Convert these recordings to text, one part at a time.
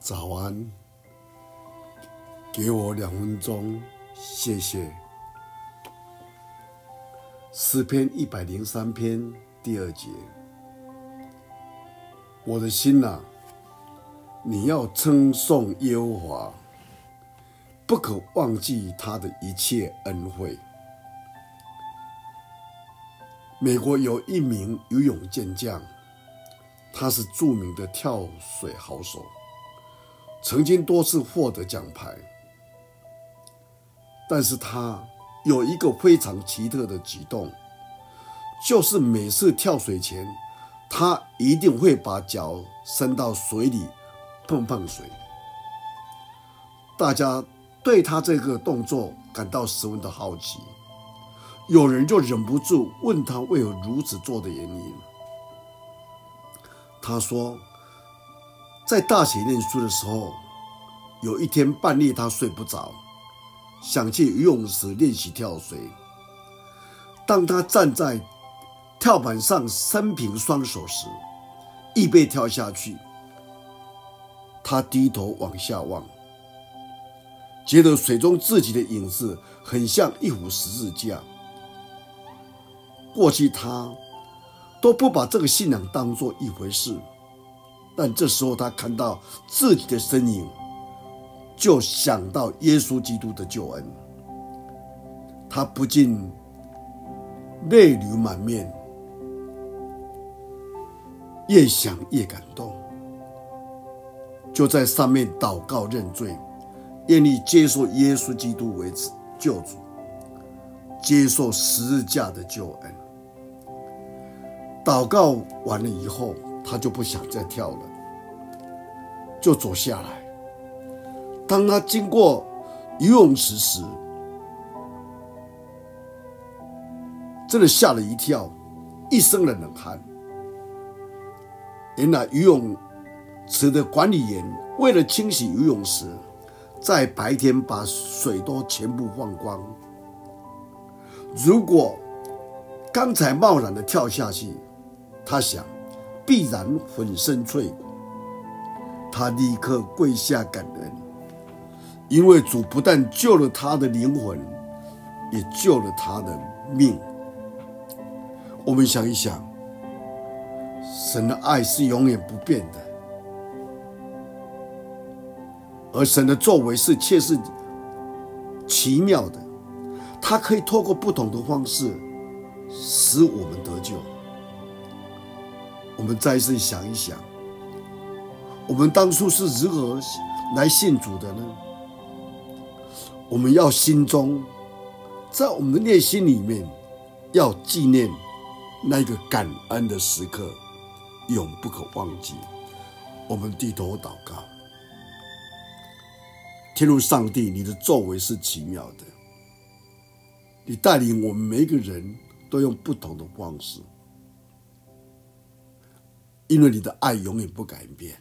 早安，给我两分钟，谢谢。诗篇一百零三篇第二节，我的心呐，你要称颂耶和华，不可忘记他的一切恩惠。美国有一名游泳健将，他是著名的跳水好手。曾经多次获得奖牌，但是他有一个非常奇特的举动，就是每次跳水前，他一定会把脚伸到水里碰碰水。大家对他这个动作感到十分的好奇，有人就忍不住问他为何如此做的原因。他说。在大学念书的时候，有一天半夜他睡不着，想去游泳池练习跳水。当他站在跳板上伸平双手时，预备跳下去，他低头往下望，觉得水中自己的影子很像一幅十字架。过去他都不把这个信仰当作一回事。但这时候，他看到自己的身影，就想到耶稣基督的救恩，他不禁泪流满面，越想越感动，就在上面祷告认罪，愿意接受耶稣基督为救主，接受十字架的救恩。祷告完了以后。他就不想再跳了，就走下来。当他经过游泳池时，真的吓了一跳，一身的冷汗。原来游泳池的管理员为了清洗游泳池，在白天把水都全部放光。如果刚才贸然的跳下去，他想。必然粉身碎骨。他立刻跪下感恩，因为主不但救了他的灵魂，也救了他的命。我们想一想，神的爱是永远不变的，而神的作为是却是奇妙的，他可以透过不同的方式使我们得救。我们再一次想一想，我们当初是如何来信主的呢？我们要心中，在我们的内心里面，要纪念那一个感恩的时刻，永不可忘记。我们低头祷告，天父上帝，你的作为是奇妙的，你带领我们每一个人都用不同的方式。因为你的爱永远不改变，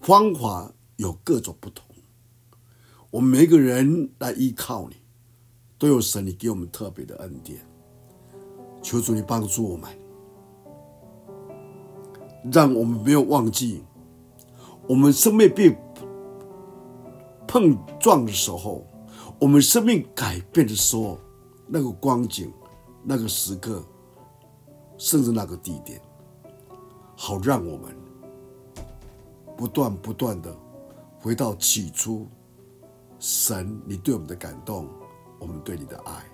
方法有各种不同。我们每个人来依靠你，都有神你给我们特别的恩典。求主你帮助我们，让我们没有忘记，我们生命被碰撞的时候，我们生命改变的时候，那个光景、那个时刻，甚至那个地点。好，让我们不断不断的回到起初，神你对我们的感动，我们对你的爱，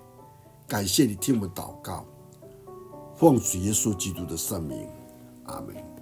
感谢你听我们祷告，奉主耶稣基督的圣名，阿门。